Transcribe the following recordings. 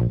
Muy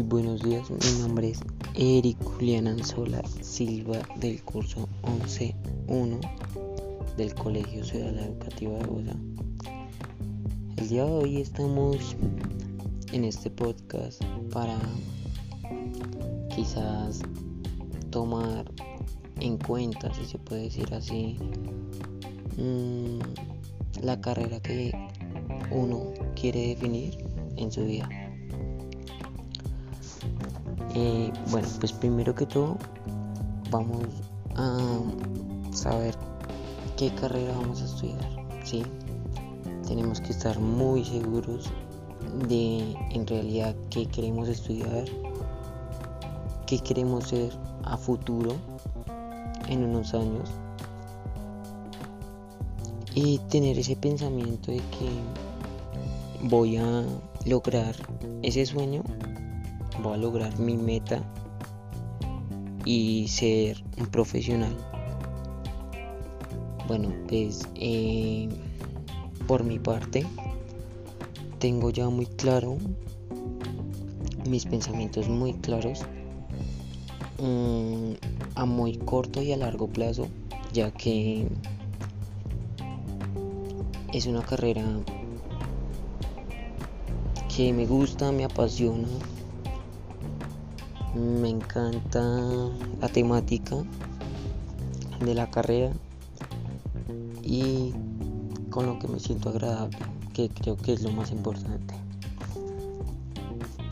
buenos días, mi nombre es Eric Julián Anzola Silva del curso 11.1 del Colegio Ciudad Educativa de Bogotá. El día de hoy estamos en este podcast para quizás tomar en cuenta, si se puede decir así, mmm, la carrera que uno quiere definir en su vida. Eh, bueno, pues primero que todo vamos a saber qué carrera vamos a estudiar. ¿sí? Tenemos que estar muy seguros de en realidad qué queremos estudiar, qué queremos ser a futuro en unos años y tener ese pensamiento de que voy a lograr ese sueño voy a lograr mi meta y ser un profesional. Bueno, pues eh, por mi parte tengo ya muy claro mis pensamientos muy claros mm, a muy corto y a largo plazo, ya que es una carrera que me gusta, me apasiona me encanta la temática de la carrera y con lo que me siento agradable, que creo que es lo más importante.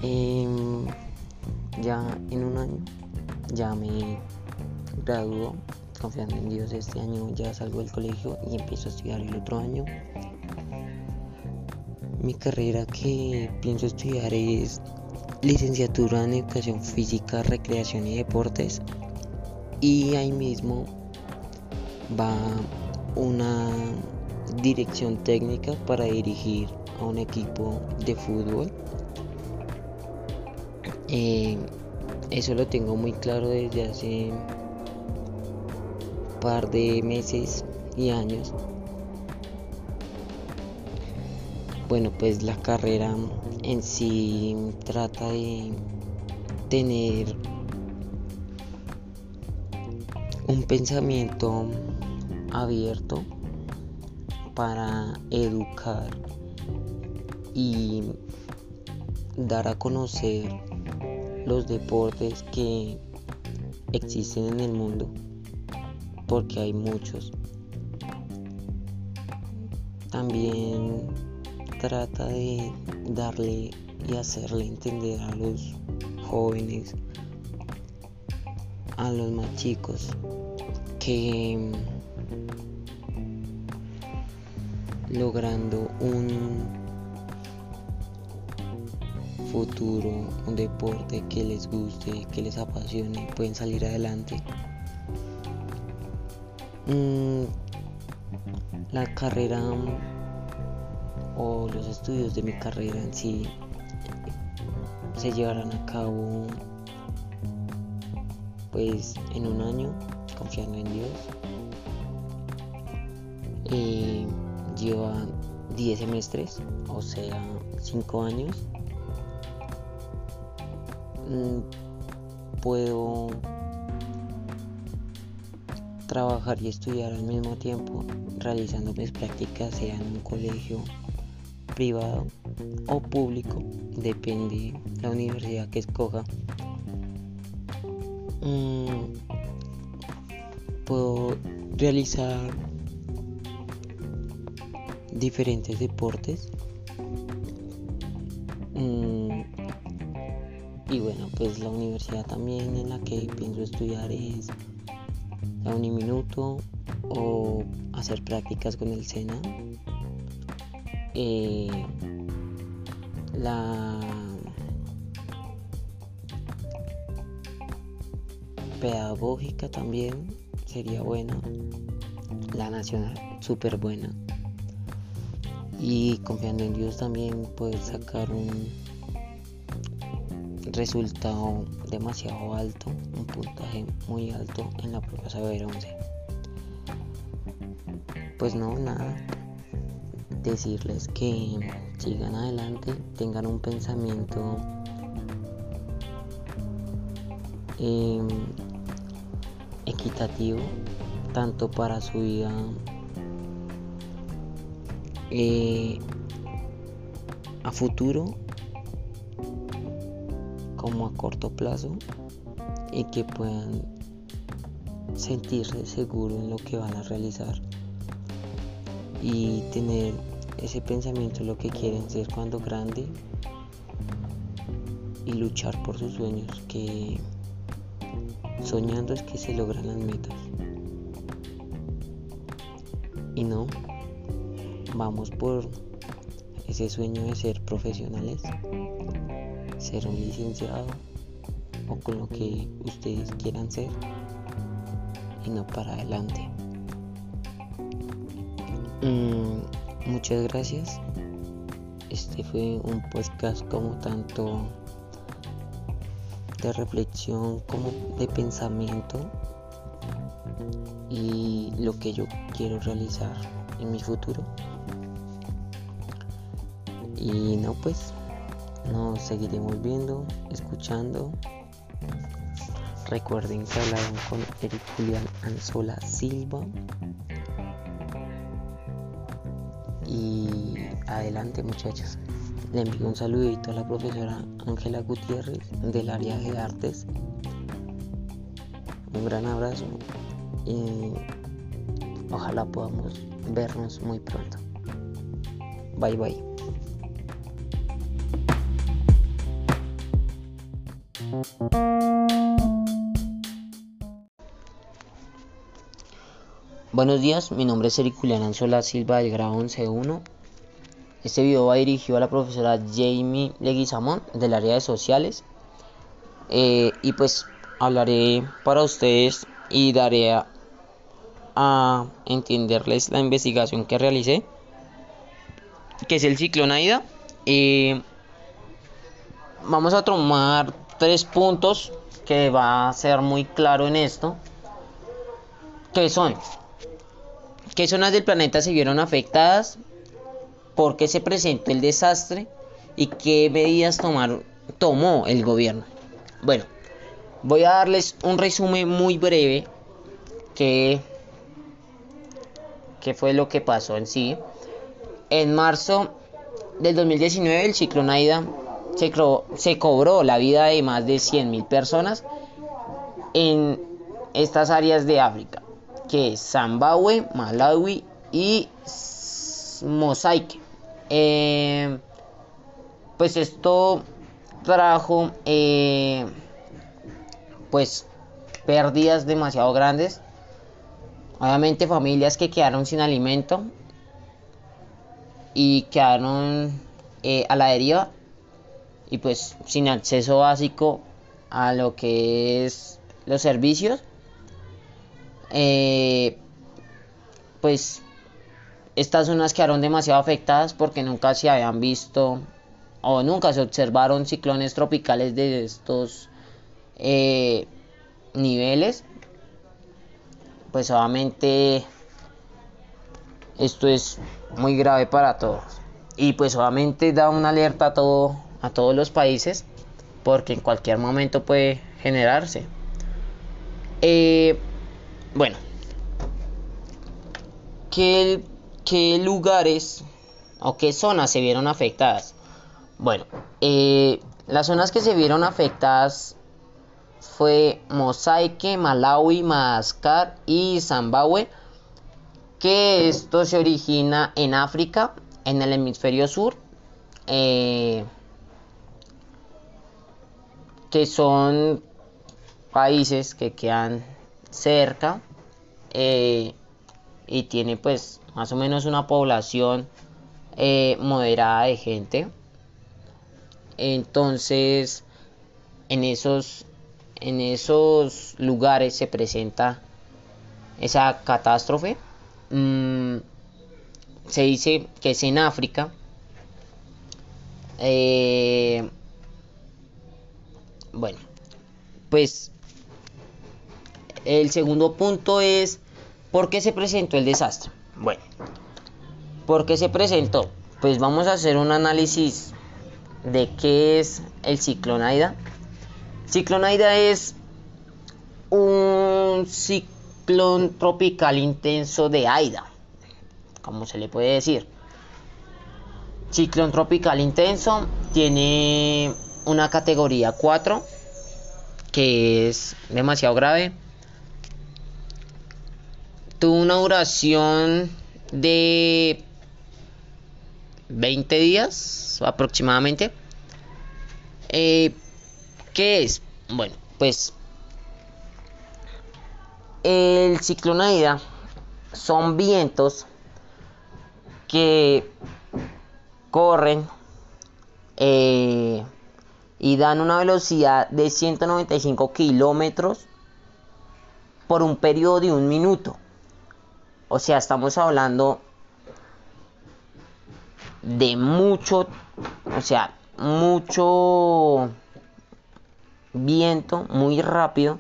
Em, ya en un año ya me graduó, confiando en Dios, este año ya salgo del colegio y empiezo a estudiar el otro año. Mi carrera que pienso estudiar es licenciatura en Educación Física, Recreación y Deportes. Y ahí mismo va una dirección técnica para dirigir a un equipo de fútbol. Eh, eso lo tengo muy claro desde hace par de meses y años. Bueno, pues la carrera en sí trata de tener un pensamiento abierto para educar y dar a conocer los deportes que existen en el mundo porque hay muchos también trata de darle y hacerle entender a los jóvenes, a los más chicos, que logrando un futuro, un deporte que les guste, que les apasione, pueden salir adelante. Mm, la carrera o los estudios de mi carrera en sí se llevarán a cabo pues en un año confiando en Dios. Eh, lleva 10 semestres o sea 5 años. Mm, puedo trabajar y estudiar al mismo tiempo realizando mis prácticas sea en un colegio privado o público, depende la universidad que escoja. Mm, puedo realizar diferentes deportes. Mm, y bueno, pues la universidad también en la que pienso estudiar es la Uniminuto o hacer prácticas con el SENA eh, la pedagógica también sería buena. La nacional, súper buena. Y confiando en Dios también puedes sacar un, resultado demasiado alto, un puntaje muy alto en la prueba Saber 11. Pues no, nada. Decirles que sigan adelante, tengan un pensamiento em, equitativo, tanto para su vida eh, a futuro como a corto plazo y que puedan sentirse seguros en lo que van a realizar y tener ese pensamiento de lo que quieren ser cuando grande y luchar por sus sueños que soñando es que se logran las metas. Y no vamos por ese sueño de ser profesionales ser un licenciado o con lo que ustedes quieran ser y no para adelante. Mm, muchas gracias. Este fue un podcast como tanto de reflexión como de pensamiento y lo que yo quiero realizar en mi futuro. Y no pues nos seguiremos viendo, escuchando. Recuerden que hablaron con Eric Julián Anzola Silva. Y adelante muchachos. Le envío un saludito a la profesora Ángela Gutiérrez del área de artes. Un gran abrazo y ojalá podamos vernos muy pronto. Bye bye. Buenos días, mi nombre es Eric Julián Anzola Silva del grado 11.1. Este video va dirigido a la profesora Jamie Leguizamón del área de sociales. Eh, y pues hablaré para ustedes y daré a, entenderles la investigación que realicé, que es el ciclón Aida. Eh, vamos a tomar tres puntos que va a ser muy claro en esto. ¿Qué son? ¿Qué zonas del planeta se vieron afectadas? ¿Por qué se presentó el desastre? ¿Y qué medidas tomó el gobierno? Bueno, voy a darles un resumen muy breve que, que fue lo que pasó en sí. En marzo del 2019 el ciclón Aida se, cobró la vida de más de 100.000 personas en estas áreas de África, que es Zimbabue, Malawi y Mozambique. Eh, pues esto trajo eh, pues pérdidas demasiado grandes. Obviamente familias que quedaron sin alimento y quedaron eh, a la deriva y pues sin acceso básico a lo que es los servicios eh, pues estas zonas quedaron demasiado afectadas porque nunca se habían visto o nunca se observaron ciclones tropicales de estos eh, niveles. Pues obviamente esto es muy grave para todos. Y pues obviamente da una alerta a todo a todos los países porque en cualquier momento puede generarse. Eh, bueno, ¿qué, ¿qué, lugares o qué zonas se vieron afectadas? Bueno, eh, las zonas que se vieron afectadas fue Mozambique, Malawi, Madagascar y Zimbabue, que esto se origina en África, en el hemisferio sur. Eh, que son países que quedan cerca eh, y tiene pues más o menos una población eh, moderada de gente. Entonces en esos en esos lugares se presenta esa catástrofe. Mm, se dice que es en África. Eh, Bueno, pues el segundo punto es ¿por qué se presentó el desastre? Bueno, ¿por qué se presentó? Pues vamos a hacer un análisis de qué es el ciclón Aida. Ciclón Aida es un ciclón tropical intenso de Aida, como se le puede decir. Ciclón tropical intenso tiene una categoría 4 que es demasiado grave. Tuvo una duración de 20 días aproximadamente. Eh, ¿Qué es? Bueno, pues el ciclón Aida son vientos que corren eh, y dan una velocidad de 195 kilómetros por un periodo de un minuto. O sea, estamos hablando de mucho, o sea, mucho viento muy rápido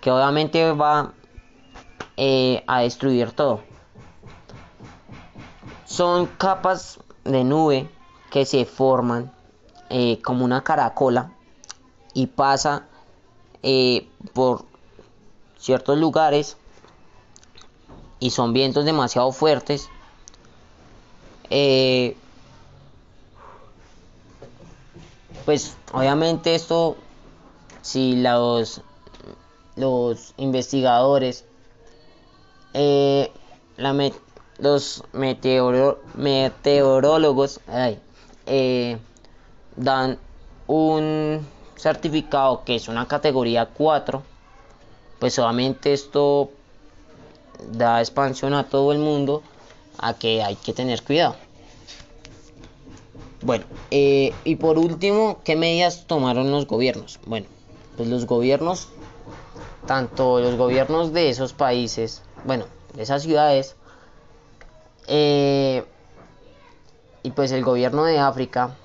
que obviamente va eh, a destruir todo. Son capas de nube que se forman eh, como una caracola y pasa eh, por ciertos lugares y son vientos demasiado fuertes pues obviamente esto si los los investigadores eh, los meteorólogos eh, dan un certificado que es una categoría 4 pues obviamente esto da expansión a todo el mundo a que hay que tener cuidado bueno, eh, y por último, ¿qué medidas tomaron los gobiernos? Bueno, pues los gobiernos, tanto los gobiernos de esos países, bueno, de esas ciudades, eh, y pues el gobierno de África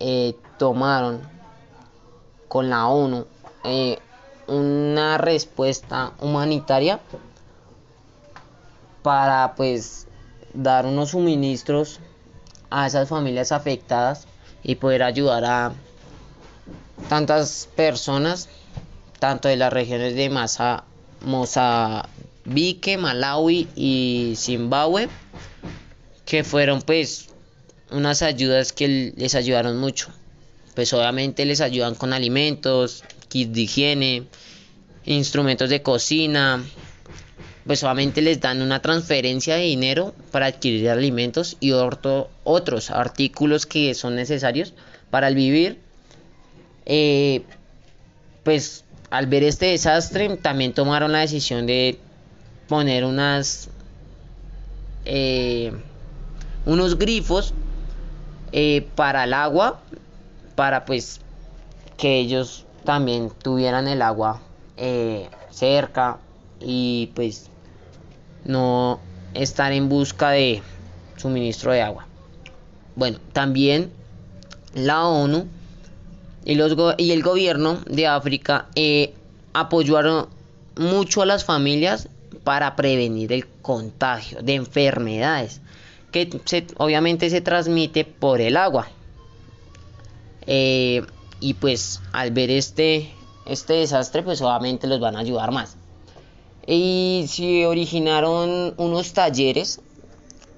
eh, tomaron con la ONU una respuesta humanitaria para pues dar unos suministros a esas familias afectadas y poder ayudar a tantas personas, tanto de las regiones de Masa, Mozambique, Malawi y Zimbabue, que fueron pues unas ayudas que les ayudaron mucho. Pues obviamente les ayudan con alimentos, kits de higiene, instrumentos de cocina, pues solamente les dan una transferencia de dinero para adquirir alimentos y otros artículos que son necesarios para el vivir. Eh, pues al ver este desastre también tomaron la decisión de poner unas eh, unos grifos eh, para el agua para pues que ellos también tuvieran el agua cerca y pues no estar en busca de suministro de agua. Bueno, también la ONU y el gobierno de África eh, apoyaron mucho a las familias para prevenir el contagio de enfermedades que obviamente se transmite por el agua. Eh, y pues al ver este, este desastre, pues obviamente los van a ayudar más y se originaron unos talleres,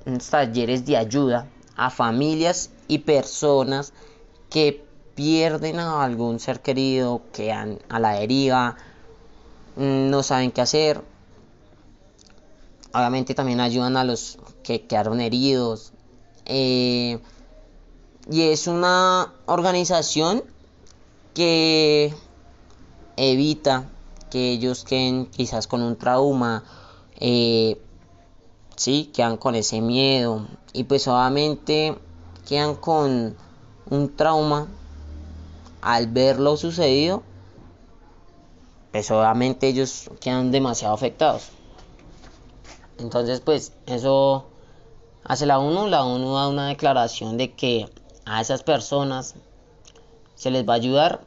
unos talleres de ayuda a familias y personas que pierden a algún ser querido, quedan a la deriva, mm, no saben qué hacer. Obviamente también ayudan a los que quedaron heridos. Eh, y es una organización que evita que ellos queden quizás con un trauma, eh, sí, quedan con ese miedo y pues obviamente quedan con un trauma al ver lo sucedido, pues obviamente ellos quedan demasiado afectados. Entonces pues eso hace la ONU, la ONU da una declaración de que a esas personas se les va a ayudar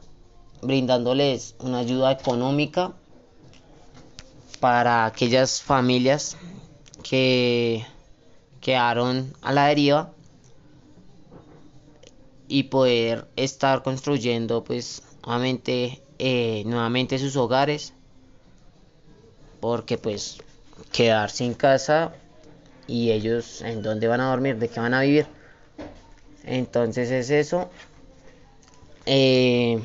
brindándoles una ayuda económica para aquellas familias que quedaron a la deriva y poder estar construyendo pues nuevamente eh, nuevamente sus hogares porque pues quedar sin casa y ellos en dónde van a dormir de qué van a vivir entonces es eso. Eh,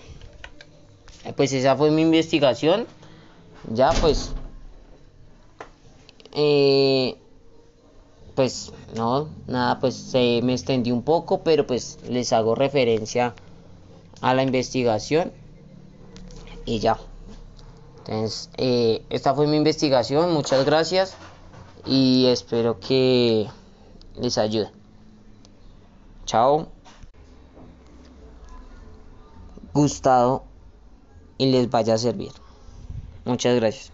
pues esa fue mi investigación. Ya pues eh, pues no, nada, pues se me extendí un poco, pero pues les hago referencia a la investigación y ya. Entonces, eh, esta fue mi investigación, muchas gracias y espero que les ayude. Chao. Gustado y les vaya a servir. Muchas gracias.